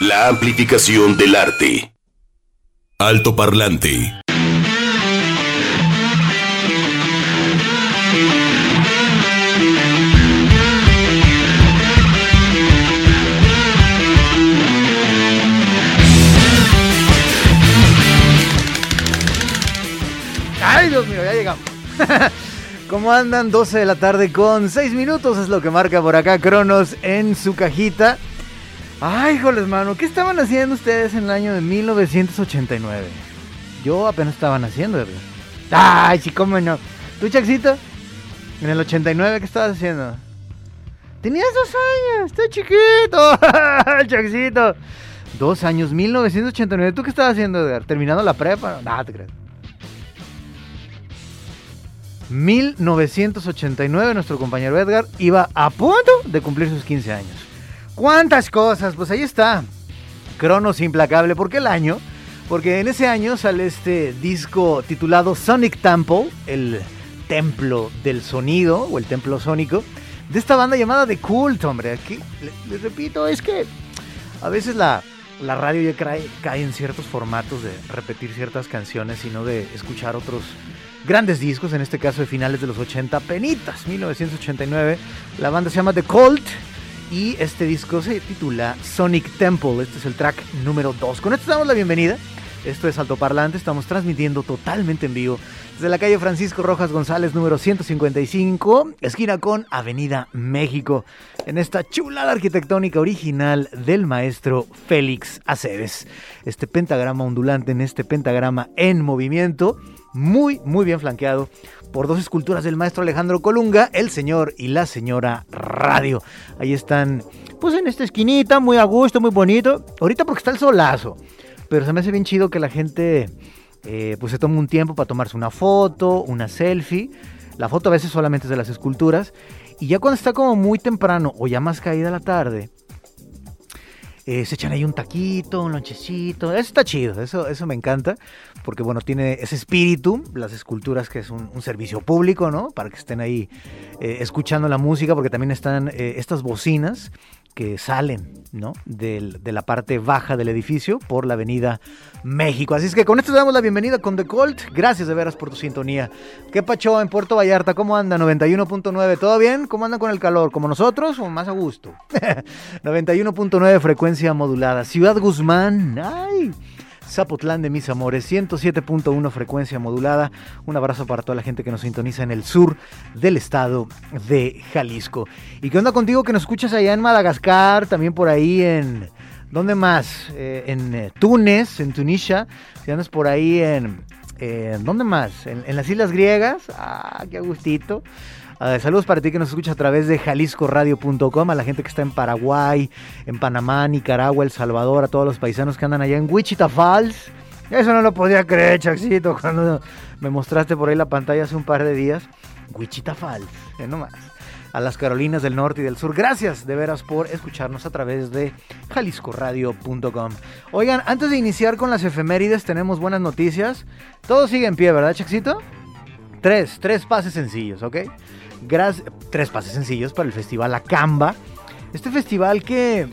La amplificación del arte. Alto parlante. Ay, Dios mío, ya llegamos. ¿Cómo andan? 12 de la tarde con 6 minutos es lo que marca por acá Cronos en su cajita. Ay, joles, mano, ¿qué estaban haciendo ustedes en el año de 1989? Yo apenas estaban haciendo, ¿verdad? Ay, sí, cómo no. ¿Tú, Chaxito? En el 89, ¿qué estabas haciendo? Tenías dos años, está chiquito, Chaxito. Dos años, 1989. ¿Tú qué estabas haciendo, Edgar? ¿Terminando la prepa? No, te crees. 1989, nuestro compañero Edgar iba a punto de cumplir sus 15 años. ¿Cuántas cosas? Pues ahí está. Cronos implacable. ¿Por qué el año? Porque en ese año sale este disco titulado Sonic Temple, el templo del sonido o el templo sónico, de esta banda llamada The Cult, hombre. Aquí, les repito, es que a veces la, la radio ya cae, cae en ciertos formatos de repetir ciertas canciones y no de escuchar otros grandes discos, en este caso de finales de los 80, penitas, 1989. La banda se llama The Cult y este disco se titula Sonic Temple. Este es el track número 2. Con esto damos la bienvenida. Esto es Alto Parlante, estamos transmitiendo totalmente en vivo desde la calle Francisco Rojas González, número 155, esquina con Avenida México, en esta chulada arquitectónica original del maestro Félix Aceves. Este pentagrama ondulante en este pentagrama en movimiento muy, muy bien flanqueado por dos esculturas del maestro Alejandro Colunga, el señor y la señora Radio. Ahí están, pues en esta esquinita, muy a gusto, muy bonito. Ahorita porque está el solazo, pero se me hace bien chido que la gente eh, pues se tome un tiempo para tomarse una foto, una selfie. La foto a veces solamente es de las esculturas. Y ya cuando está como muy temprano o ya más caída la tarde, eh, se echan ahí un taquito, un lonchecito. Eso está chido, eso, eso me encanta. Porque bueno, tiene ese espíritu, las esculturas que es un, servicio público, ¿no? Para que estén ahí eh, escuchando la música, porque también están eh, estas bocinas que salen ¿no? Del, de la parte baja del edificio por la avenida México. Así es que con esto damos la bienvenida con The Colt. Gracias de veras por tu sintonía. ¿Qué pacho en Puerto Vallarta? ¿Cómo anda? 91.9. ¿Todo bien? ¿Cómo andan con el calor? ¿Como nosotros o más a gusto? 91.9 frecuencia modulada. Ciudad Guzmán. ¡Ay! Zapotlán de mis amores, 107.1 frecuencia modulada. Un abrazo para toda la gente que nos sintoniza en el sur del estado de Jalisco. ¿Y qué onda contigo que nos escuchas allá en Madagascar, también por ahí en... ¿Dónde más? Eh, en eh, Túnez, en Tunisia. Si andas por ahí en... Eh, ¿Dónde más? ¿En, en las Islas Griegas. Ah, qué gustito. Uh, saludos para ti que nos escucha a través de jaliscoradio.com, a la gente que está en Paraguay, en Panamá, Nicaragua, El Salvador, a todos los paisanos que andan allá en Wichita Falls. Eso no lo podía creer, Chaxito, cuando me mostraste por ahí la pantalla hace un par de días. Wichita Falls, eh, nomás. A las Carolinas del Norte y del Sur. Gracias de veras por escucharnos a través de jaliscoradio.com. Oigan, antes de iniciar con las efemérides, tenemos buenas noticias. Todo sigue en pie, ¿verdad, Chaxito? Tres, tres pases sencillos, ¿ok? Gracias, tres pases sencillos para el festival Acamba. Este festival que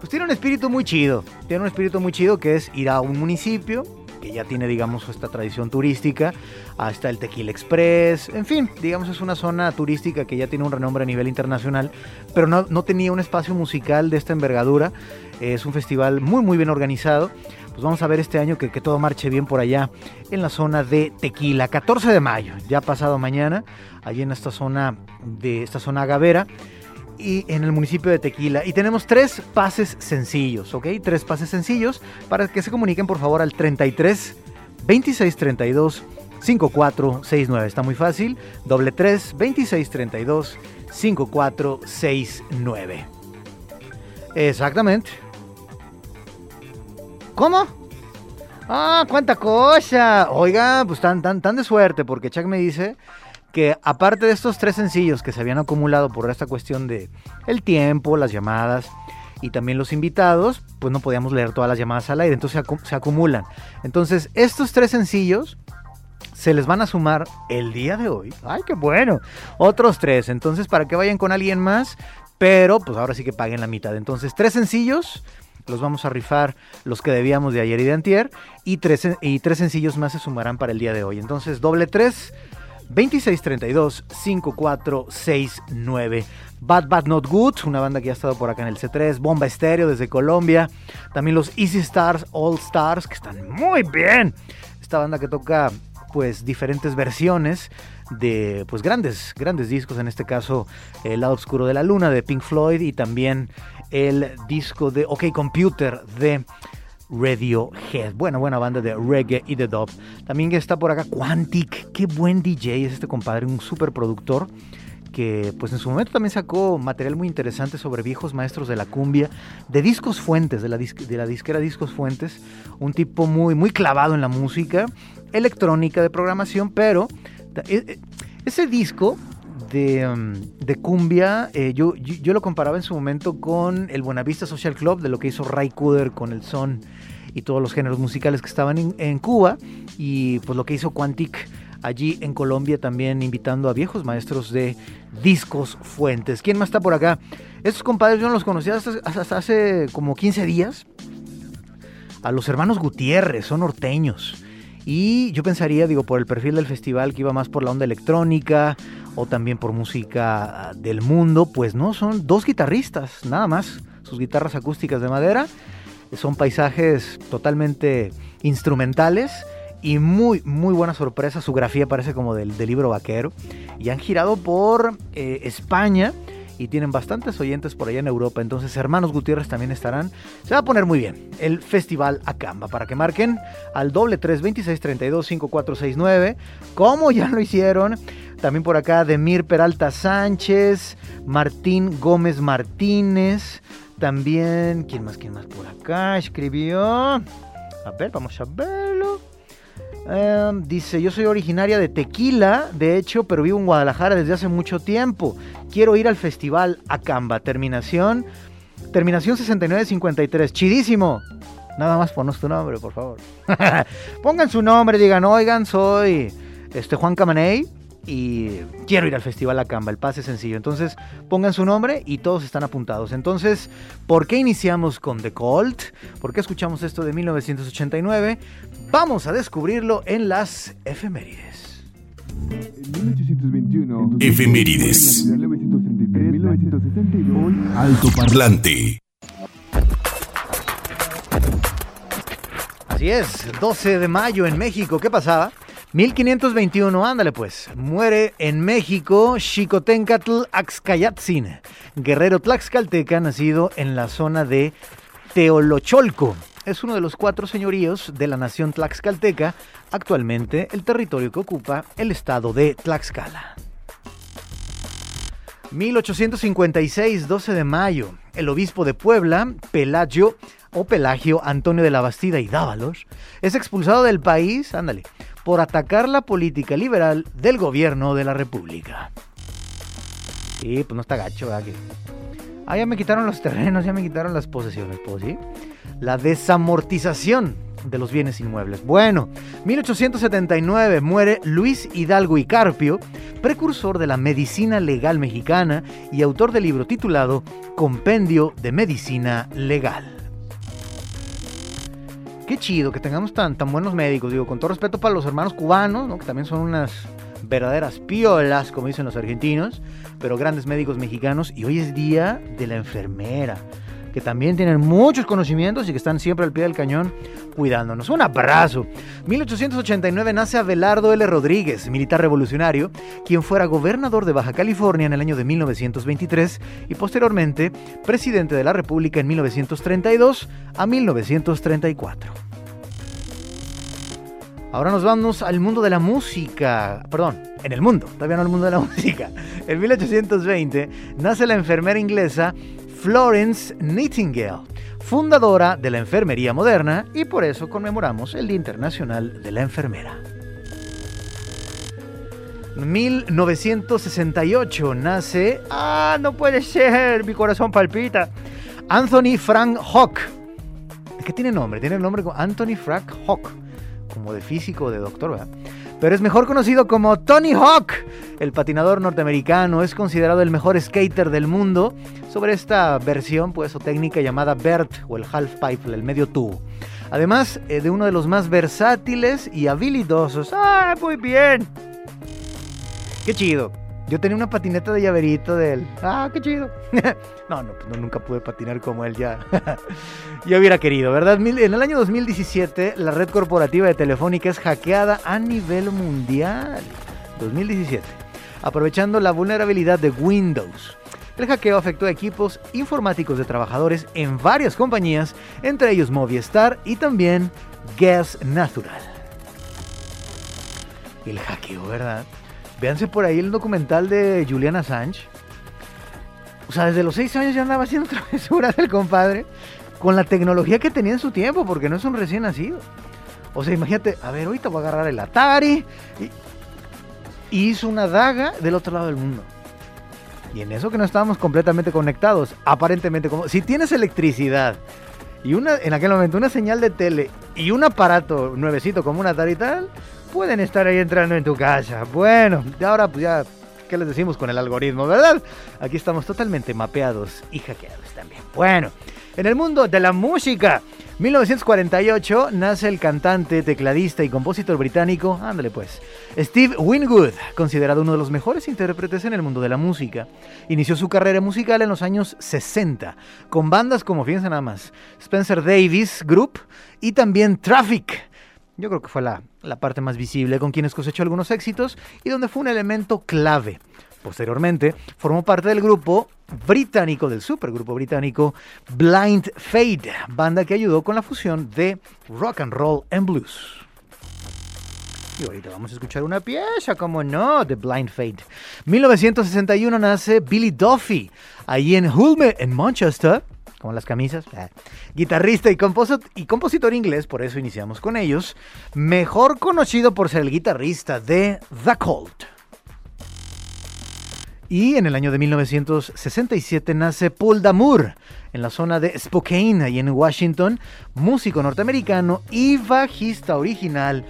pues tiene un espíritu muy chido. Tiene un espíritu muy chido que es ir a un municipio que ya tiene, digamos, esta tradición turística. Hasta el Tequila Express. En fin, digamos, es una zona turística que ya tiene un renombre a nivel internacional. Pero no, no tenía un espacio musical de esta envergadura. Es un festival muy, muy bien organizado pues vamos a ver este año que, que, todo marche bien por allá en la zona de Tequila. 14 de mayo, ya pasado mañana, allí en esta zona de esta zona agavera y en el municipio de Tequila. Y tenemos tres pases sencillos, ¿ok? Tres pases sencillos para que se comuniquen por favor al 33 26 32 5469. Está muy fácil. Doble 3 26 32 5469. Exactamente. ¿Cómo? Ah, cuánta cosa. Oiga, pues tan, tan, tan de suerte, porque Chuck me dice que aparte de estos tres sencillos que se habían acumulado por esta cuestión de el tiempo, las llamadas y también los invitados, pues no podíamos leer todas las llamadas al aire, entonces se, acumulan. Entonces, estos tres sencillos se les van a sumar el día de hoy. ¡Ay, qué bueno! Otros tres. Entonces, para que vayan con alguien más, pero pues ahora sí que paguen la mitad. Entonces, tres sencillos los vamos a rifar los que debíamos de ayer y de antier. Y tres, y tres sencillos más se sumarán para el día de hoy. Entonces, doble tres, 2632 5469. Bad Bad Not Good, una banda que ha estado por acá en el C3, Bomba Estéreo desde Colombia, también los Easy Stars All Stars, que están muy bien. Esta banda que toca pues diferentes versiones de pues grandes grandes discos en este caso el lado oscuro de la luna de Pink Floyd y también el disco de OK Computer de Radiohead. Buena, buena banda de reggae y de dub. También está por acá Quantic. Qué buen DJ es este compadre, un super productor que pues en su momento también sacó material muy interesante sobre viejos maestros de la cumbia, de Discos Fuentes, de la, de la disquera Discos Fuentes, un tipo muy, muy clavado en la música electrónica de programación, pero e, e, ese disco de, um, cumbia, eh, yo, yo, lo comparaba en su momento con el Buenavista Social Club, de lo que hizo Ray Cooder con el son y todos los géneros musicales que estaban en, Cuba, y pues lo que hizo Quantic allí en Colombia también invitando a viejos maestros de discos fuentes. ¿Quién más está por acá? Estos compadres yo no los conocía hasta, hace como 15 días. A los hermanos Gutiérrez, son norteños. Y yo pensaría, digo, por el perfil del festival que iba más por la onda electrónica o también por música del mundo, pues no, son dos guitarristas, nada más. Sus guitarras acústicas de madera son paisajes totalmente instrumentales y muy, muy buena sorpresa. Su grafía parece como del, libro vaquero. Y han girado por eh, España y tienen bastantes oyentes por allá en Europa. Entonces, hermanos Gutiérrez también estarán. Se va a poner muy bien el Festival Acamba para que marquen al doble 3 26 32 5469, como ya lo hicieron. También por acá Demir Peralta Sánchez, Martín Gómez Martínez. También, ¿quién más? ¿Quién más por acá? Escribió. A ver, vamos a verlo. Em, dice, yo soy originaria de Tequila, de hecho, pero vivo en Guadalajara desde hace mucho tiempo. Quiero ir al festival Acamba. Terminación, terminación 6953. Chidísimo. Nada más ponos tu nombre, por favor. Pongan su nombre, digan, oigan, soy este Juan Camaney y quiero ir al Festival Acamba, el pase sencillo. Entonces pongan su nombre y todos están apuntados. Entonces, ¿por qué iniciamos con The Colt? ¿Por qué escuchamos esto de 1989? Vamos a descubrirlo en las efemérides. Efemérides. Alto parlante. Así es, 12 de mayo en México. ¿Qué pasaba? 1521, ándale pues. Muere en México Xicotencatl Axcayatzin, guerrero tlaxcalteca nacido en la zona de Teolocholco. Es uno de los cuatro señoríos de la nación tlaxcalteca, actualmente el territorio que ocupa el estado de Tlaxcala. 1856, 12 de mayo, el obispo de Puebla, Pelagio o Pelagio Antonio de la Bastida y Dávalos, es expulsado del país, ándale, por atacar la política liberal del gobierno de la República. Sí, pues no está gacho, ¿verdad? Ah, ya me quitaron los terrenos, ya me quitaron las posesiones, pues sí. La desamortización de los bienes inmuebles. Bueno, 1879 muere Luis Hidalgo y Carpio, precursor de la medicina legal mexicana y autor del libro titulado Compendio de Medicina Legal. Qué chido que tengamos tan, tan buenos médicos, digo, con todo respeto para los hermanos cubanos, que también son unas verdaderas piolas, como dicen los argentinos, pero grandes médicos mexicanos. Y hoy es día de la enfermera, que también tienen muchos conocimientos y que están siempre al pie del cañón cuidándonos. Un abrazo. 1889 nace Abelardo L. Rodríguez, militar revolucionario, quien fuera gobernador de Baja California en el año de 1923 y posteriormente presidente de la República en 1932 a 1934. Ahora nos vamos al mundo de la música. Perdón, en el mundo, todavía no al mundo de la música. En 1820 nace la enfermera inglesa Florence Nightingale fundadora de la enfermería moderna y por eso conmemoramos el Día Internacional de la Enfermera. 1968 nace... ¡Ah, no puede ser! Mi corazón palpita. Anthony Frank Hawk. ¿Qué tiene nombre? Tiene el nombre Anthony Frank Hawk. Como de físico, de doctor, ¿verdad? Pero es mejor conocido como Tony Hawk. El patinador norteamericano es considerado el mejor skater del mundo sobre esta versión pues o técnica llamada BERT o el half pipe, el medio tubo. Además eh, de uno de los más versátiles y habilidosos. ¡Ah, muy bien! ¡Qué chido! Yo tenía una patineta de llaverito de él. ¡Ah, qué chido! no, no, pues no, nunca pude patinar como él ya. Yo hubiera querido, ¿verdad? En el año 2017, la red corporativa de Telefónica es hackeada a nivel mundial. 2017. Aprovechando la vulnerabilidad de Windows. El hackeo afectó a equipos informáticos de trabajadores en varias compañías, entre ellos Movistar y también Gas Natural. El hackeo, ¿verdad? Véanse por ahí el documental de Julian Assange. O sea, desde los seis años ya andaba haciendo travesuras el compadre con la tecnología que tenía en su tiempo, porque no es un recién nacido. O sea, imagínate, a ver, ahorita voy a agarrar el Atari y, hizo una daga del otro lado del mundo. Y en eso que no estábamos completamente conectados, aparentemente como si tienes electricidad y una en aquel momento una señal de tele y un aparato nuevecito como un Atari y tal, pueden estar ahí entrando en tu casa. Bueno, ahora pues ya, ¿qué les decimos con el algoritmo, verdad? Aquí estamos totalmente mapeados y hackeados también. Bueno, en el mundo de la música, 1948 nace el cantante, tecladista y compositor británico, ándale pues, Steve Winwood, considerado uno de los mejores intérpretes en el mundo de la música. Inició su carrera musical en los años 60, con bandas como, fíjense nada más, Spencer Davis Group y también Traffic. Yo creo que fue la, la parte más visible, con quienes cosechó algunos éxitos y donde fue un elemento clave. Posteriormente, formó parte del grupo británico, del supergrupo británico Blind Fade, banda que ayudó con la fusión de rock and roll and blues. Y ahorita vamos a escuchar una pieza, como no, de Blind Fade. 1961 nace Billy Duffy, ahí en Hulme, en Manchester como las camisas. Ah. Guitarrista y, y compositor inglés, por eso iniciamos con ellos. Mejor conocido por ser el guitarrista de The Cult. Y en el año de 1967 nace Paul Damour en la zona de Spokane, ahí en Washington, músico norteamericano y bajista original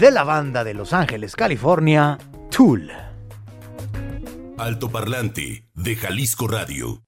de la banda de Los Ángeles, California, Tool. Alto Parlante de Jalisco Radio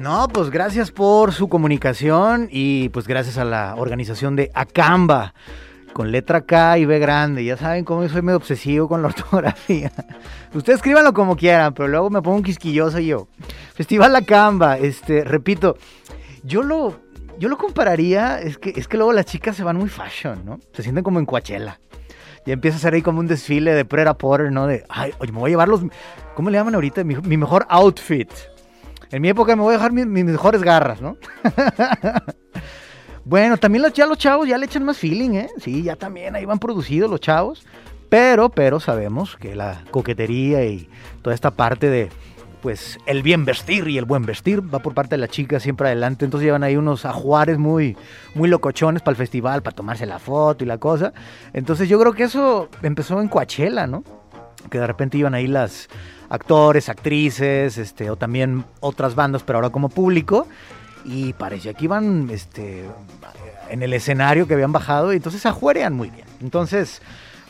No, pues gracias por su comunicación y pues gracias a la organización de Acamba con letra K y B grande. Ya saben cómo soy medio obsesivo con la ortografía. Ustedes escríbanlo como quieran, pero luego me pongo un quisquilloso yo. Festival Acamba, este, repito, yo lo, yo lo compararía, es que, es que luego las chicas se van muy fashion, ¿no? Se sienten como en Coachella. Y empieza a ser ahí como un desfile de Prera Porter, ¿no? De, ay, oye, me voy a llevar los, ¿cómo le llaman ahorita? mi mejor outfit. En mi época me voy a dejar mis, mejores garras, ¿no? bueno, también los, ya los chavos ya le echan más feeling, ¿eh? Sí, ya también ahí van producidos los chavos. Pero, pero sabemos que la coquetería y toda esta parte de, pues, el bien vestir y el buen vestir va por parte de la chica siempre adelante. Entonces llevan ahí unos ajuares muy, muy locochones para el festival, para tomarse la foto y la cosa. Entonces yo creo que eso empezó en Coachella, ¿no? Que de repente iban ahí las actores, actrices, este, o también otras bandas, pero ahora como público. Y parecía que iban este, en el escenario que habían bajado y entonces ajuarean muy bien. Entonces,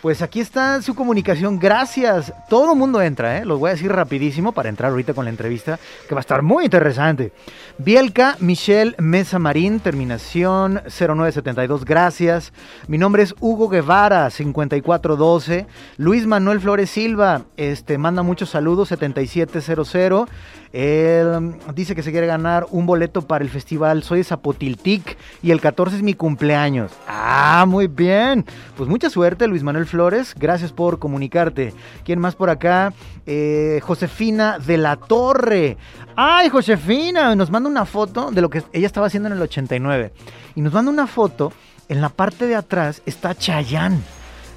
pues aquí está su comunicación. Gracias. Todo el mundo entra, ¿eh? Los voy a decir rapidísimo para entrar ahorita con la entrevista, que va a estar muy interesante. Bielka Michelle Mesa Marín, terminación 0972. Gracias. Mi nombre es Hugo Guevara, 5412. Luis Manuel Flores Silva, este, manda muchos saludos, 7700. Él dice que se quiere ganar un boleto para el festival Soy de Zapotiltic y el 14 es mi cumpleaños. Ah, muy bien. Pues mucha suerte, Luis Manuel Flores, gracias por comunicarte. ¿Quién más por acá? Eh, Josefina de la Torre. ¡Ay, Josefina! Nos manda una foto de lo que ella estaba haciendo en el 89. Y nos manda una foto, en la parte de atrás está Chayán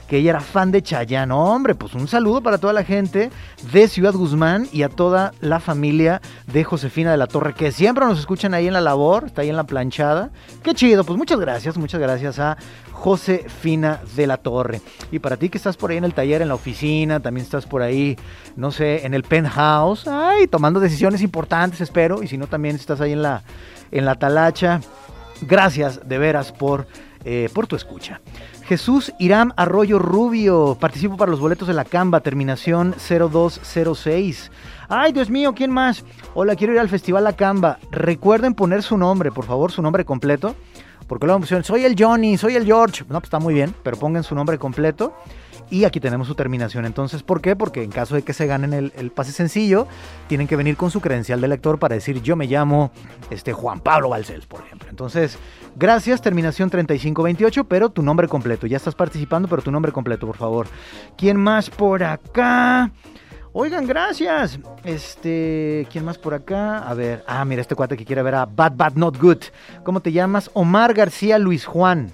que ella era fan de Chayanne. Hombre, pues un saludo para toda la gente de Ciudad Guzmán y a toda la familia de Josefina de la Torre, que siempre nos escuchan ahí en la labor, está ahí en la planchada. Qué chido, pues muchas gracias, muchas gracias a Josefina de la Torre. Y para ti que estás por ahí en el taller, en la oficina, también estás por ahí, no sé, en el penthouse, ay, tomando decisiones importantes, espero, y si no, también estás ahí en la, en la talacha. Gracias de veras por, eh, por tu escucha. Jesús Irán Arroyo Rubio, participo para los boletos de la Camba, terminación 0206. Ay, Dios mío, ¿quién más? Hola, quiero ir al Festival La Camba. Recuerden poner su nombre, por favor, su nombre completo. Porque luego me soy el Johnny, soy el George. No, pues está muy bien, pero pongan su nombre completo. Y aquí tenemos su terminación. Entonces, ¿por qué? Porque en caso de que se ganen el, pase sencillo, tienen que venir con su credencial de lector para decir yo me llamo este, Juan Pablo Balcells, por ejemplo. Entonces, gracias, terminación 3528, pero tu nombre completo. Ya estás participando, pero tu nombre completo, por favor. ¿Quién más por acá? Oigan, gracias. Este, ¿quién más por acá? A ver, ah, mira, este cuate que quiere ver a Bad Bad Not Good. ¿Cómo te llamas? Omar García Luis Juan.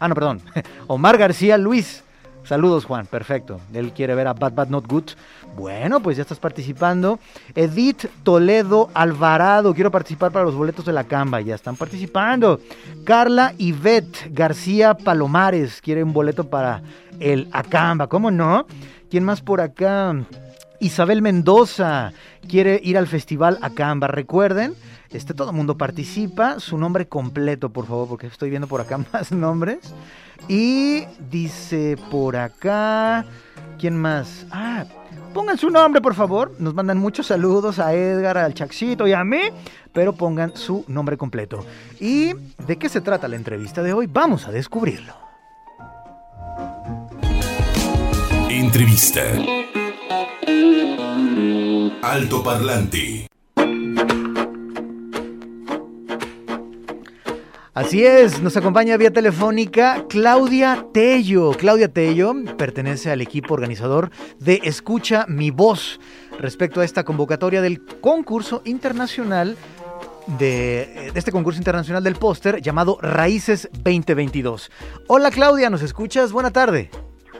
Ah, no, perdón. Omar García Luis. Saludos, Juan. Perfecto. Él quiere ver a Bad Bad Not Good. Bueno, pues ya estás participando. Edith Toledo Alvarado. Quiero participar para los boletos de la Camba. Ya están participando. Carla Ivette García Palomares. Quiere un boleto para el Acamba. ¿Cómo no? ¿Quién más por acá? Isabel Mendoza quiere ir al festival Acamba. Recuerden, este, todo el mundo participa. Su nombre completo, por favor, porque estoy viendo por acá más nombres. Y dice por acá, ¿quién más? Ah, pongan su nombre, por favor. Nos mandan muchos saludos a Edgar, al Chaxito y a mí, pero pongan su nombre completo. ¿Y de qué se trata la entrevista de hoy? Vamos a descubrirlo. Entrevista. Alto Parlante. Así es, nos acompaña vía telefónica Claudia Tello. Claudia Tello pertenece al equipo organizador de Escucha mi voz respecto a esta convocatoria del concurso internacional de, este concurso internacional del póster llamado Raíces 2022. Hola Claudia, ¿nos escuchas? Buena tarde.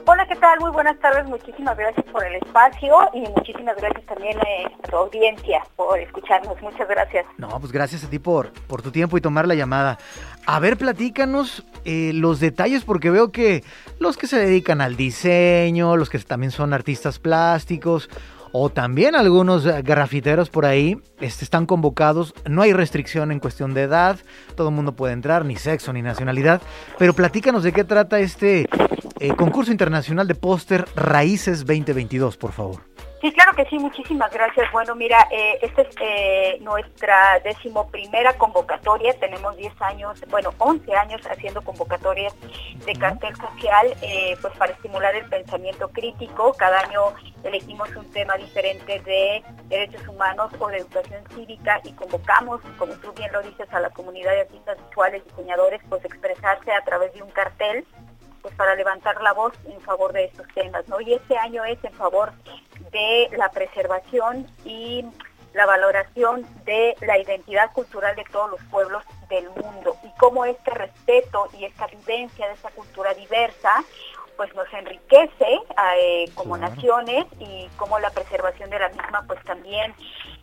Hola, ¿qué tal? Muy buenas tardes. Muchísimas gracias por el espacio y muchísimas gracias también a tu audiencia por escucharnos. Muchas gracias. No, pues gracias a ti por, por tu tiempo y tomar la llamada. A ver, platícanos eh, los detalles porque veo que los que se dedican al diseño, los que también son artistas plásticos o también algunos grafiteros por ahí este, están convocados. No hay restricción en cuestión de edad, todo el mundo puede entrar, ni sexo, ni nacionalidad. Pero platícanos de qué trata este eh, concurso internacional de póster Raíces 2022, por favor. Sí, claro que sí, muchísimas gracias. Bueno, mira, eh, esta es eh, nuestra decimoprimera convocatoria, tenemos 10 años, bueno, 11 años haciendo convocatorias de cartel social, eh, pues para estimular el pensamiento crítico. Cada año elegimos un tema diferente de derechos humanos o de educación cívica y convocamos, como tú bien lo dices, a la comunidad de artistas visuales, diseñadores, pues expresarse a través de un cartel pues para levantar la voz en favor de estos temas, ¿no? Y este año es en favor de la preservación y la valoración de la identidad cultural de todos los pueblos del mundo y cómo este respeto y esta vivencia de esa cultura diversa pues nos enriquece eh, como naciones y cómo la preservación de la misma pues también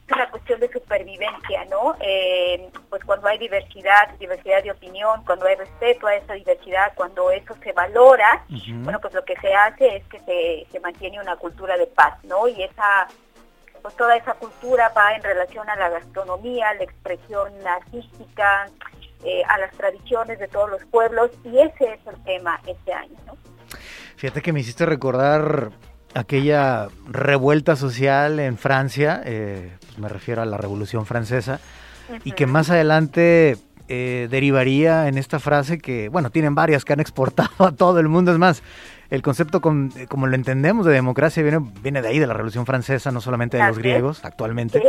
es una cuestión de supervivencia, ¿no? Eh, pues cuando hay diversidad, diversidad de opinión, cuando hay respeto a esa diversidad, cuando eso se valora, bueno, pues lo que se hace es que se, se mantiene una cultura de paz, ¿no? Y esa pues toda esa cultura va en relación a la gastronomía, la expresión artística, eh, a las tradiciones de todos los pueblos y ese es el tema este año, ¿no? Fíjate que me hiciste recordar aquella revuelta social en Francia, eh, pues me refiero a la Revolución Francesa, y que más adelante eh, derivaría en esta frase que, bueno, tienen varias que han exportado a todo el mundo. Es más, el concepto como lo entendemos de democracia viene, viene de ahí, de la Revolución Francesa, no solamente de los griegos actualmente.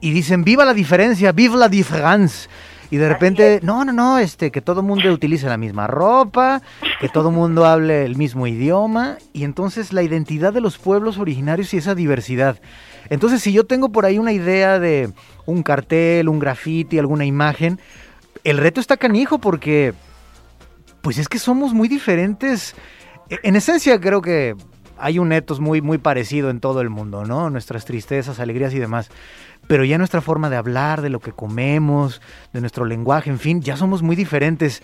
Y dicen, viva la diferencia, viva la différence. Y de repente, no, no, no, este, que todo mundo utilice la misma ropa, que todo mundo hable el mismo idioma, y entonces la identidad de los pueblos originarios y esa diversidad. Entonces, si yo tengo por ahí una idea de un cartel, un graffiti, alguna imagen, el reto está canijo porque, pues es que somos muy diferentes. E, en esencia, creo que hay un etos muy, muy parecido en todo el mundo, ¿no? Nuestras tristezas, alegrías y demás. Pero ya nuestra forma de hablar, de lo que comemos, de nuestro lenguaje, en fin, ya somos muy diferentes.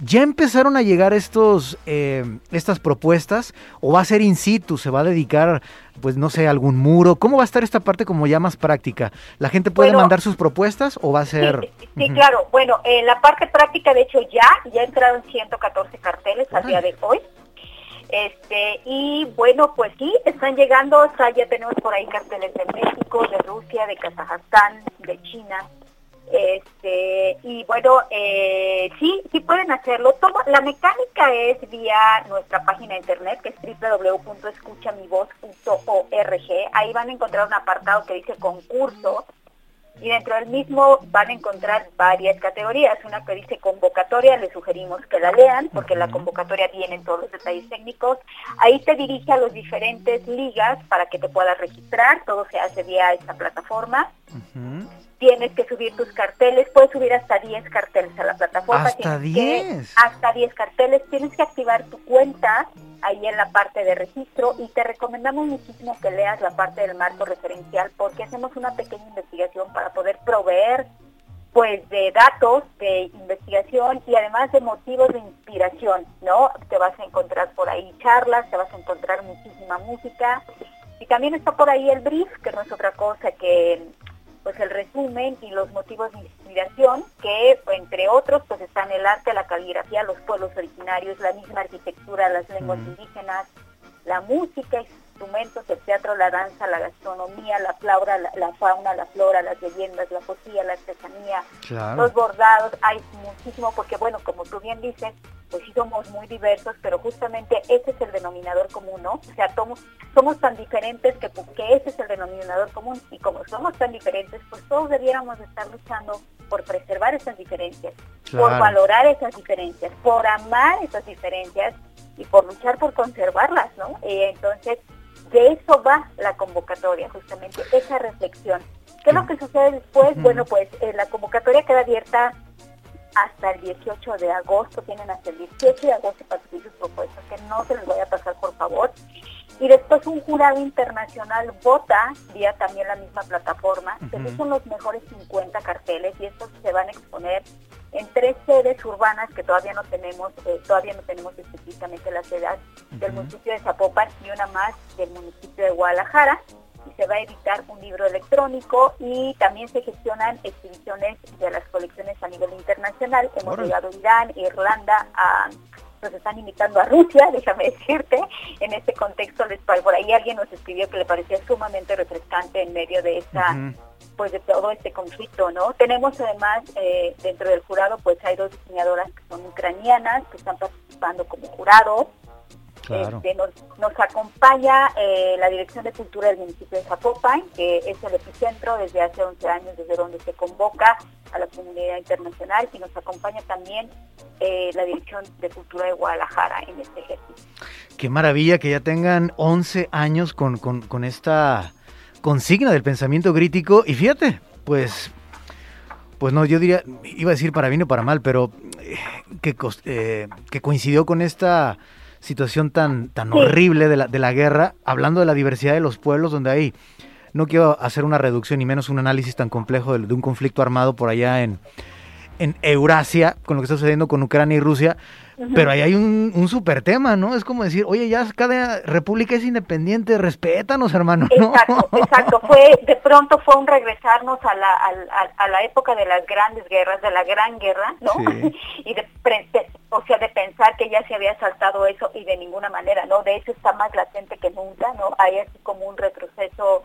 ¿Ya empezaron a llegar estos, eh, estas propuestas? ¿O va a ser in situ? ¿Se va a dedicar, pues no sé, algún muro? ¿Cómo va a estar esta parte como ya más práctica? ¿La gente puede mandar sus propuestas o va a ser...? Sí, claro. Bueno, en la parte práctica, de hecho, ya, ya entraron 114 carteles al día de hoy. Este, y bueno, pues sí, están llegando, o sea, ya tenemos por ahí carteles de México, de Rusia, de Kazajstán, de China. Este, y bueno, eh, sí, sí pueden hacerlo. la mecánica es vía nuestra página de internet, que es www.escuchamivoz.org. Ahí van a encontrar un apartado que dice concurso y dentro del mismo van a encontrar varias categorías. Una que dice convocatoria, les sugerimos que la lean porque la convocatoria viene todos los detalles técnicos. Ahí te dirige a las diferentes ligas para que te puedas registrar, todo se hace vía esta plataforma. Tienes que subir tus carteles, puedes subir hasta 10 carteles a la plataforma. ¿Hasta 10? Hasta 10 carteles, tienes que activar tu cuenta ahí en la parte de registro y te recomendamos muchísimo que leas la parte del marco referencial porque hacemos una pequeña investigación para poder proveer pues de datos de investigación y además de motivos de inspiración, ¿no? Te vas a encontrar por ahí charlas, te vas a encontrar muchísima música y también está por ahí el brief, que no es otra cosa que pues el resumen y los motivos de inspiración, que entre otros pues están el arte, la caligrafía, los pueblos originarios, la misma arquitectura, las lenguas indígenas, la música, instrumentos, el teatro, la danza, la gastronomía, la flora, la, fauna, la flora, las leyendas, la poesía, la artesanía, los bordados, hay muchísimo porque bueno, como tú bien dices, pues sí somos muy diversos, pero justamente ese es el denominador común, ¿no? O sea, somos, somos tan diferentes que, que ese es el denominador común y como somos tan diferentes, pues todos debiéramos estar luchando por preservar esas diferencias, por valorar esas diferencias, por amar esas diferencias y por luchar por conservarlas, ¿no? entonces, de eso va la convocatoria, justamente esa reflexión. ¿Qué es lo que sucede después? Bueno, pues eh, la convocatoria queda abierta hasta el 18 de agosto, tienen hasta el 18 de agosto para subir sus propuestas, que no se les vaya a pasar por favor. Y después un jurado internacional vota vía también la misma plataforma. Uh son los mejores 50 carteles y estos se van a exponer en tres sedes urbanas que todavía no tenemos, eh, todavía no tenemos específicamente la sede del municipio de Zapopan y una más del municipio de Guadalajara y se va a editar un libro electrónico y también se gestionan exhibiciones de las colecciones a nivel internacional. Hemos llegado a Irán, Irlanda, a, nos están invitando a Rusia, déjame decirte, en este contexto les por ahí alguien nos escribió que le parecía sumamente refrescante en medio de esa pues de todo este conflicto, ¿no? Tenemos además eh, dentro del jurado pues hay dos diseñadoras que son ucranianas que están participando como este, nos, nos, acompaña eh, la Dirección de Cultura del municipio de Zapopan, que es el epicentro desde hace 11 años, desde donde se convoca a la comunidad internacional, y nos acompaña también eh, la Dirección de Cultura de Guadalajara en este ejercicio. Qué maravilla que ya tengan 11 años con, esta consigna del pensamiento crítico, y fíjate, pues pues no, yo diría, iba a decir para bien o para mal, pero eh, que, que coincidió con esta situación tan, tan horrible de la, de la guerra, hablando de la diversidad de los pueblos donde hay, no quiero hacer una reducción ni menos un análisis tan complejo de, de un conflicto armado por allá en, en Eurasia, con lo que está sucediendo con Ucrania y Rusia, pero ahí hay un, un super tema, ¿no? Es como decir, oye, ya cada república es independiente, respétanos, hermano. Exacto, exacto. Fue, de pronto fue un regresarnos a la, a, a, la época de las grandes guerras, de la gran guerra, ¿no? y de, o sea, de pensar que ya se había saltado eso y de ninguna manera, ¿no? De hecho está más latente que nunca, ¿no? Hay así como un retroceso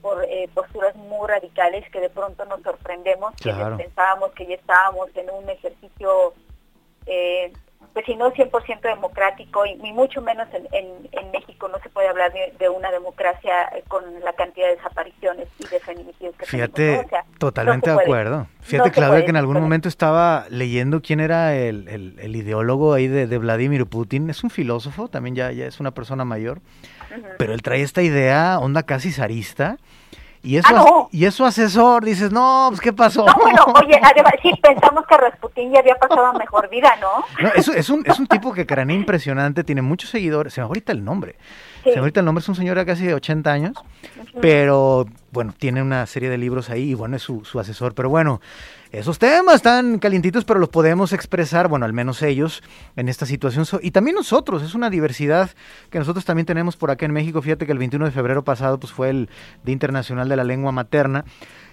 por eh, posturas muy radicales que de pronto nos sorprendemos, que pensábamos que ya estábamos en un ejercicio eh, pues si no 100% democrático y, mucho menos en, en, México no se puede hablar de, una democracia con la cantidad de desapariciones y de feminicidios que Fíjate, Totalmente de acuerdo. Fíjate, Claudia, que en algún momento estaba leyendo quién era el, ideólogo ahí de, Vladimir Putin. Es un filósofo, también ya, ya es una persona mayor, pero él trae esta idea, onda casi zarista, y eso, ah, y eso asesor, dices, no, pues ¿qué pasó? No, bueno, oye, además, sí, pensamos que Rasputín ya había pasado mejor vida, ¿no? no es, es, un, es un tipo que cranea impresionante, tiene muchos seguidores, se me ahorita el nombre. Me ahorita el nombre, es un señor de casi 80 años, pero bueno, tiene una serie de libros ahí y bueno, es su, su asesor. Pero bueno, esos temas están calientitos, pero los podemos expresar, bueno, al menos ellos, en esta situación. Y también nosotros, es una diversidad que nosotros también tenemos por acá en México. Fíjate que el 21 de febrero pasado pues, fue el Día Internacional de la Lengua Materna.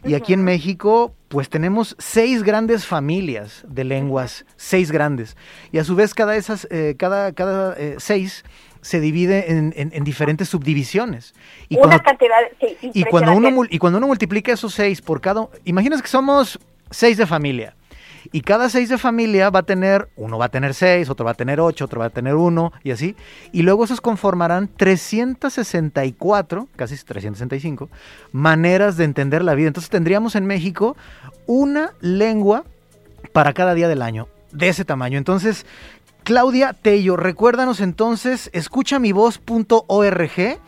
Y aquí en México, pues tenemos seis grandes familias de lenguas, seis grandes. Y a su vez, cada, esas, eh, cada, cada eh, seis se divide en, diferentes subdivisiones. Y Una cantidad, y cuando uno y cuando uno multiplica esos seis por cada, imagínate que somos seis de familia. Y cada seis de familia va a tener, uno va a tener seis, otro va a tener ocho, otro va a tener uno, y así. Y luego esos conformarán 364, casi 365, maneras de entender la vida. Entonces tendríamos en México una lengua para cada día del año, de ese tamaño. Entonces, Claudia Tello, recuérdanos entonces, escuchamivoz.org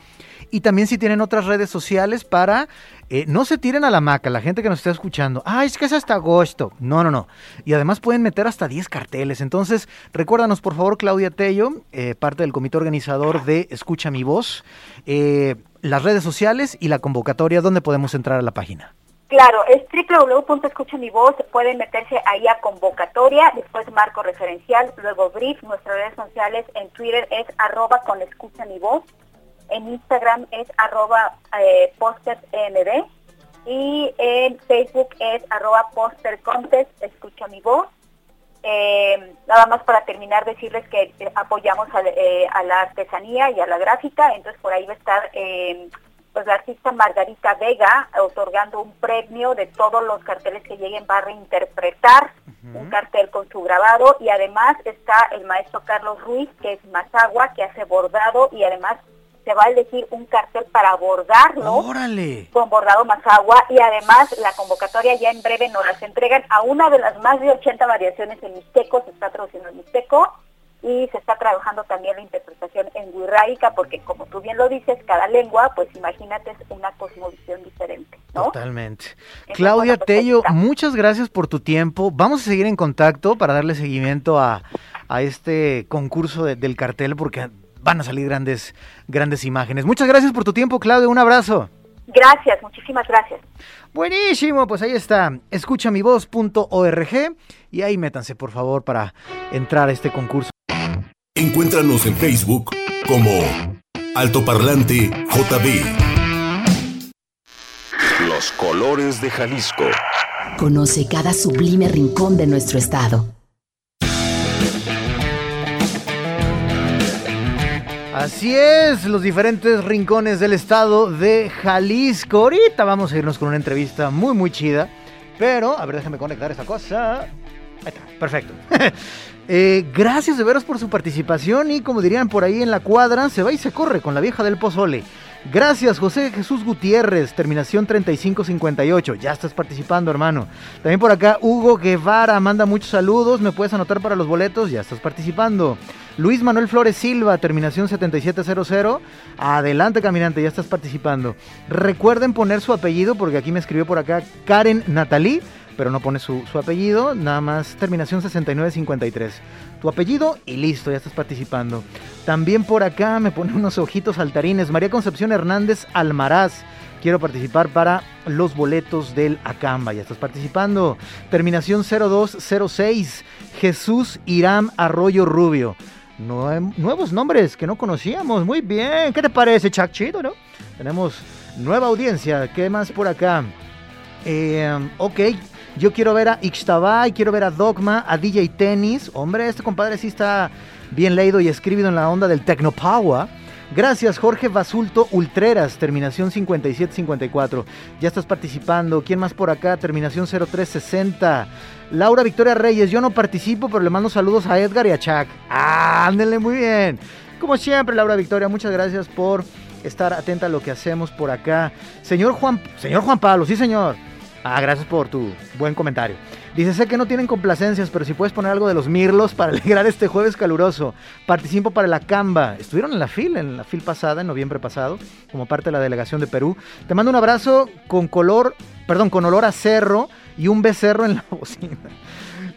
y también si tienen otras redes sociales para eh, no se tiren a la maca, la gente que nos está escuchando. Ah, es que es hasta agosto. No, no, no. Y además pueden meter hasta 10 carteles. Entonces, recuérdanos, por favor, Claudia Tello, eh, parte del comité organizador de Escucha mi voz, eh, las redes sociales y la convocatoria, ¿dónde podemos entrar a la página? Claro, es www.escuchamivoz, pueden meterse ahí a convocatoria, después marco referencial, luego brief, nuestras redes sociales en Twitter es arroba con escucha mi voz en Instagram es arroba eh, y en Facebook es arroba postercontest, escucha mi voz. Eh, nada más para terminar decirles que eh, apoyamos eh, a, la artesanía y a la gráfica, entonces por ahí va a estar pues la artista Margarita Vega otorgando un premio de todos los carteles que lleguen va a reinterpretar un cartel con su grabado. Y además está el maestro Carlos Ruiz que es Mazagua que hace bordado y además se va a elegir un cartel para bordarlo con bordado más agua y además la convocatoria ya en breve nos las entregan a una de las más de 80 variaciones en mixteco, se está traduciendo en mixteco y se está trabajando también la interpretación en wixárika porque como tú bien lo dices, cada lengua, pues imagínate es una cosmovisión diferente. Totalmente. Claudia Tello, muchas gracias por tu tiempo. Vamos a seguir en contacto para darle seguimiento a, este concurso del cartel porque van a salir grandes, grandes imágenes. Muchas gracias por tu tiempo, Claudio. Un abrazo. Gracias, muchísimas gracias. Buenísimo, pues ahí está, escuchamivoz.org y ahí métanse por favor para entrar a este concurso. Encuéntranos en Facebook como Altoparlante JB. Los colores de Jalisco. Conoce cada sublime rincón de nuestro estado. Así es, los diferentes rincones del estado de Jalisco. Ahorita vamos a irnos con una entrevista muy, muy chida. Pero, a ver, déjame conectar esta cosa. Ahí está, perfecto. Eh, gracias de veras por su participación y como dirían por ahí en la cuadra, se va y se corre con la vieja del pozole. Gracias, José Jesús Gutiérrez, terminación 3558. Ya estás participando, hermano. También por acá, Hugo Guevara manda muchos saludos. ¿Me puedes anotar para los boletos? Ya estás participando. Luis Manuel Flores Silva, terminación 7700. Adelante, caminante, ya estás participando. Recuerden poner su apellido, porque aquí me escribió por acá Karen Natalí, pero no pone su, su apellido, nada más terminación 6953. Tu apellido y listo, ya estás participando. También por acá me pone unos ojitos saltarines. María Concepción Hernández Almaraz. Quiero participar para los boletos del Acamba. Ya estás participando. Terminación 0206. Jesús Irán Arroyo Rubio nuevos nombres que no conocíamos. Muy bien. ¿Qué te parece, Chuck? Chido, ¿no? Tenemos nueva audiencia. ¿Qué más por acá? Eh, ok. Yo quiero ver a Ixtabay, quiero ver a Dogma, a DJ Tennis. Hombre, este compadre sí está bien leído y escribido en la onda del Tecnopower. Gracias, Jorge Basulto Ultreras, terminación 5754. Ya estás participando. ¿Quién más por acá? Terminación 0360. Laura Victoria Reyes, yo no participo, pero le mando saludos a Edgar y a Chuck. Ah, muy bien. Como siempre, Laura Victoria, muchas gracias por estar atenta a lo que hacemos por acá. Señor Juan, señor Juan Pablo, sí señor. Ah, gracias por tu buen comentario. Dice, sé que no tienen complacencias, pero si puedes poner algo de los Mirlos para alegrar este jueves caluroso. Participo para la Camba. Estuvieron en la FIL, en la FIL pasada, en noviembre pasado, como parte de la delegación de Perú. Te mando un abrazo con color, perdón, con olor a cerro y un becerro en la bocina.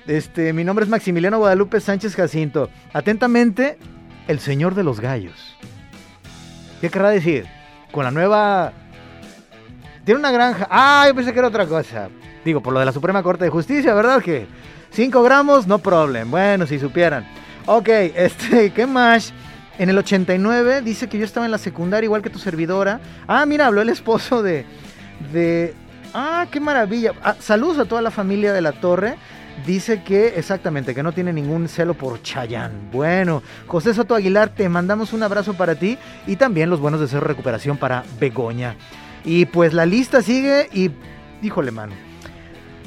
Este, mi nombre es Maximiliano Guadalupe Sánchez Jacinto. Atentamente, el señor de los gallos. ¿Qué querrá decir? Con la nueva... Tiene una granja. Ah, yo pensé que era otra cosa. Digo, por lo de la Suprema Corte de Justicia, ¿verdad? Que 5 gramos, no problem. Bueno, si supieran. Ok, este, ¿qué más? En el 89 dice que yo estaba en la secundaria igual que tu servidora. Ah, mira, habló el esposo de... de ah, qué maravilla. Ah, saludos a toda la familia de la torre. Dice que exactamente, que no tiene ningún celo por Chayán. Bueno, José Soto Aguilar, te mandamos un abrazo para ti y también los buenos deseos de recuperación para Begoña. Y pues la lista sigue y, híjole, mano.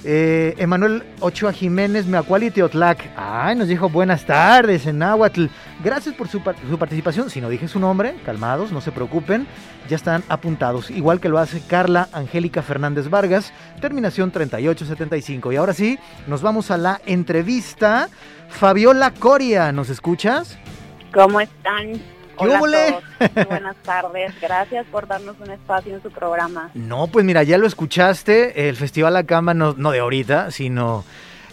Eh, Emanuel Ochoa Jiménez, Meacuali Teotlac. Ay, nos dijo buenas tardes en Nahuatl. Gracias por su, su, participación. Si no dije su nombre, calmados, no se preocupen. Ya están apuntados. Igual que lo hace Carla Angélica Fernández Vargas, terminación 3875. Y ahora sí, nos vamos a la entrevista. Fabiola Coria, ¿nos escuchas? ¿Cómo están? Hola Buenas tardes. Gracias por darnos un espacio en su programa. No, pues mira, ya lo escuchaste. El Festival Acamba, no, no de ahorita, sino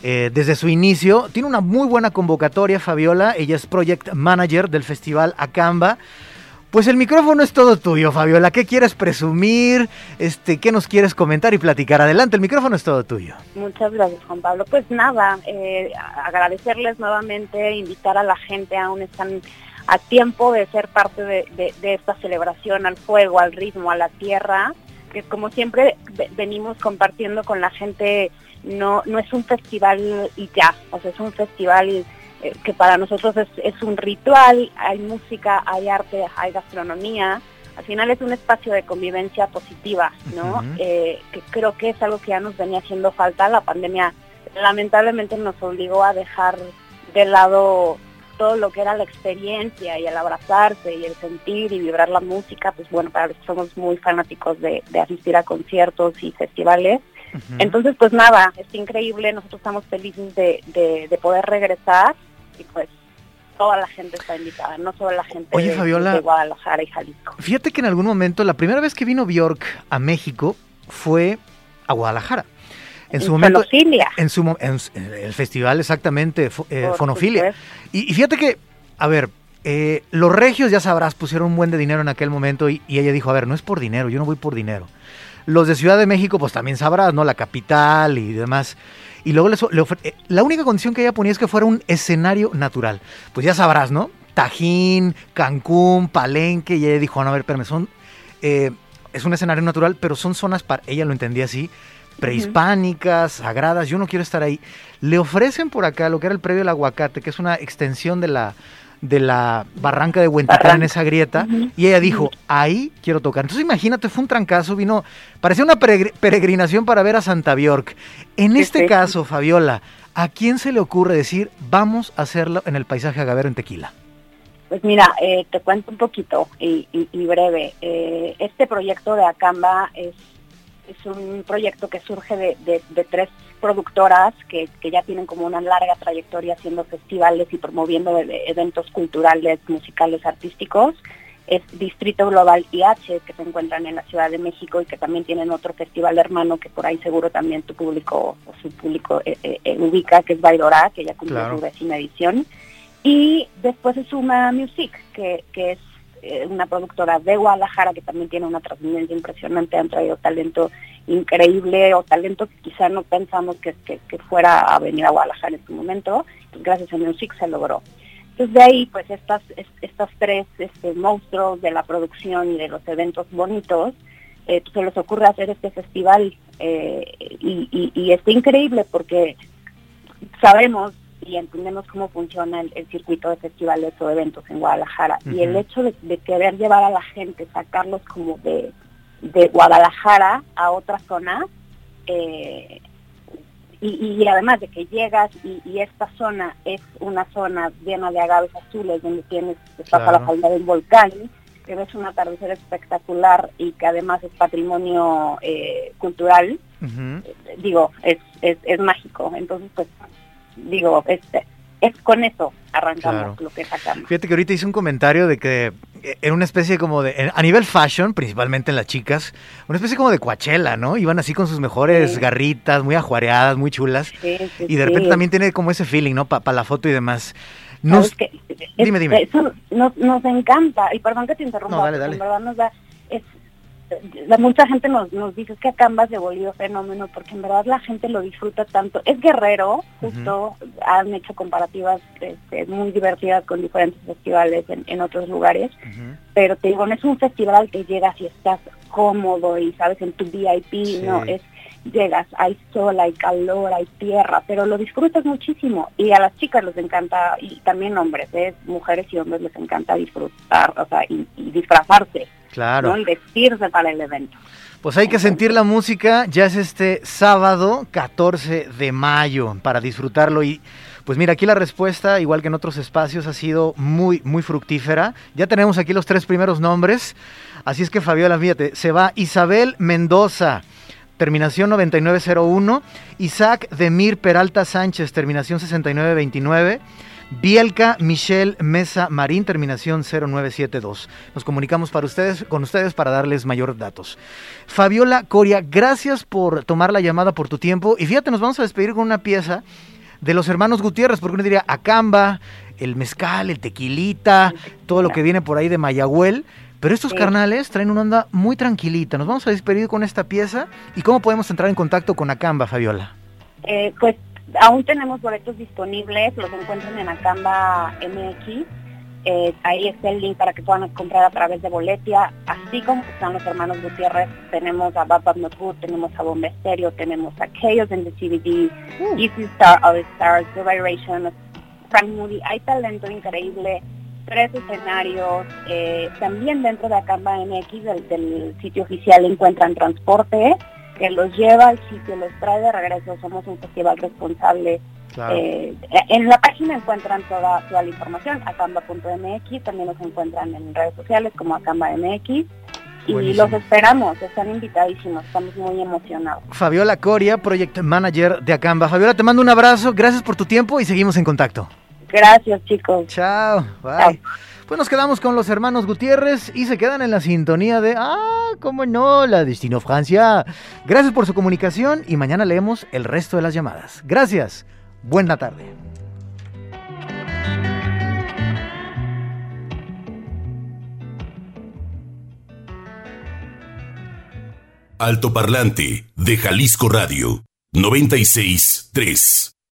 eh, desde su inicio. Tiene una muy buena convocatoria, Fabiola. Ella es Project Manager del Festival Acamba. Pues el micrófono es todo tuyo, Fabiola. ¿Qué quieres presumir? Este, ¿Qué nos quieres comentar y platicar? Adelante, el micrófono es todo tuyo. Muchas gracias, Juan Pablo. Pues nada, eh, agradecerles nuevamente, invitar a la gente aún están a tiempo de ser parte de, esta celebración al fuego, al ritmo, a la tierra, que como siempre venimos compartiendo con la gente, no, no es un festival y ya, o sea, es un festival eh, que para nosotros es, un ritual, hay música, hay arte, hay gastronomía, al final es un espacio de convivencia positiva, ¿no? Eh, que creo que es algo que ya nos venía haciendo falta, la pandemia lamentablemente nos obligó a dejar de lado todo lo que era la experiencia y el abrazarse y el sentir y vibrar la música, pues bueno, para los que somos muy fanáticos de, asistir a conciertos y festivales. Entonces, pues nada, es increíble, nosotros estamos felices de, poder regresar y pues toda la gente está invitada, no solo la gente de, de, Guadalajara y Jalisco. Fíjate que en algún momento, la primera vez que vino Bjork a México fue a Guadalajara. En su momento, en su en, el festival exactamente, eh, Fonofilia. Y, fíjate que, a ver, eh, los regios, ya sabrás, pusieron un buen de dinero en aquel momento y, ella dijo, a ver, no es por dinero, yo no voy por dinero. Los de Ciudad de México, pues también sabrás, ¿no? La capital y demás. Y luego le, eh, la única condición que ella ponía es que fuera un escenario natural. Pues ya sabrás, ¿no? Tajín, Cancún, Palenque, y ella dijo, no, a ver, espérame, son, es un escenario natural, pero son zonas, para, ella lo entendía así, prehispánicas, sagradas, yo no quiero estar ahí. Le ofrecen por acá lo que era el predio del aguacate, que es una extensión de la, de la barranca de Huentitán en esa grieta, y ella dijo, ahí quiero tocar. Entonces imagínate, fue un trancazo, vino, parecía una peregrinación para ver a Santa Bjork. En este caso, Fabiola, ¿a quién se le ocurre decir, vamos a hacerlo en el paisaje agavero en Tequila? Pues mira, eh, te cuento un poquito y, breve. Eh, este proyecto de Acamba es es un proyecto que surge de, tres productoras que, ya tienen como una larga trayectoria haciendo festivales y promoviendo eventos culturales, musicales, artísticos. Es Distrito Global IH, que se encuentran en la Ciudad de México y que también tienen otro festival hermano que por ahí seguro también tu público o su público eh, eh, eh, ubica, que es Baidora, que ya cumplió su décima edición. Y después es Suma Music, que, que es eh, una productora de Guadalajara que también tiene una trascendencia impresionante, han traído talento increíble o talento que quizá no pensamos que, fuera a venir a Guadalajara en su momento, pues gracias a Music se logró. Entonces de ahí pues estas, estas tres este, monstruos de la producción y de los eventos bonitos, eh, pues, se les ocurre hacer este festival eh, y, y, y está increíble porque sabemos y entendemos cómo funciona el, circuito de festivales o eventos en Guadalajara. Y el hecho de, querer llevar a la gente, sacarlos como de, Guadalajara a otra zona, eh, y, además de que llegas y, esta zona es una zona llena de agaves azules donde tienes, estás a la falda del volcán, que ves un atardecer espectacular y que además es patrimonio eh, cultural, digo, es, es, es mágico. Entonces, pues, digo, este es con eso arrancamos lo que sacamos. Fíjate que ahorita hice un comentario de que era una especie como de, a nivel fashion, principalmente en las chicas, una especie como de Coachella, ¿no? Iban así con sus mejores garritas, muy ajuareadas, muy chulas. y de repente también tiene como ese feeling, ¿no? Para la foto y demás. Nos, dime, dime. Eso nos, nos encanta, y perdón que te interrumpa, no, dale, dale. en verdad nos da, mucha gente nos, nos dice que Acamba se volvió fenómeno porque en verdad la gente lo disfruta tanto. Es guerrero, justo han hecho comparativas este, muy divertidas con diferentes festivales en, otros lugares, pero te digo, no es un festival al que llegas y estás cómodo y sabes en tu VIP, no, es llegas, hay sol, hay calor, hay tierra, pero lo disfrutas muchísimo y a las chicas les encanta, y también hombres, ¿eh? mujeres y hombres les encanta disfrutar, o sea, y disfrazarse. Claro. ¿no? vestirse para el evento. Pues hay que sentir la música, ya es este sábado 14 de mayo para disfrutarlo y pues mira, aquí la respuesta, igual que en otros espacios, ha sido muy, muy fructífera. Ya tenemos aquí los tres primeros nombres, así es que Fabiola, fíjate, se va Isabel Mendoza, terminación 9901, Isaac Demir Peralta Sánchez, terminación 6929. Bielka Michelle Mesa Marín, terminación 0972. Nos comunicamos para ustedes, con ustedes para darles mayor datos. Fabiola Coria, gracias por tomar la llamada, por tu tiempo. Y fíjate, nos vamos a despedir con una pieza de los hermanos Gutiérrez, porque uno diría Acamba, el mezcal, el tequilita, todo lo que viene por ahí de Mayagüel. Pero estos carnales traen una onda muy tranquilita. Nos vamos a despedir con esta pieza. ¿Y cómo podemos entrar en contacto con Acamba, Fabiola? Eh, pues Aún tenemos boletos disponibles, los encuentran en Acamba MX. Eh, ahí está el link para que puedan comprar a través de Boletia, así como están los hermanos Gutiérrez, tenemos a Bab Not Good, tenemos a Bomba Estéreo, tenemos a Chaos en the CBD, uh. Easy Star, All Stars, The Vibration, Frank Moody, hay talento increíble, tres escenarios, eh, también dentro de Acamba MX, del, del sitio oficial encuentran transporte, que los lleva al sitio, los trae de regreso, somos un festival responsable. Eh, en la página encuentran toda, toda la información, acamba.mx, también nos encuentran en redes sociales como acamba.mx. Y los esperamos, están invitadísimos, estamos muy emocionados. Fabiola Coria, Project Manager de Acamba. Fabiola, te mando un abrazo, gracias por tu tiempo y seguimos en contacto. Gracias, chicos. Chao, bye. Pues nos quedamos con los hermanos Gutiérrez y se quedan en la sintonía de, ah, cómo no, la Destino Francia. Gracias por su comunicación y mañana leemos el resto de las llamadas. Gracias. Buena tarde. Alto Parlante de Jalisco Radio 96 3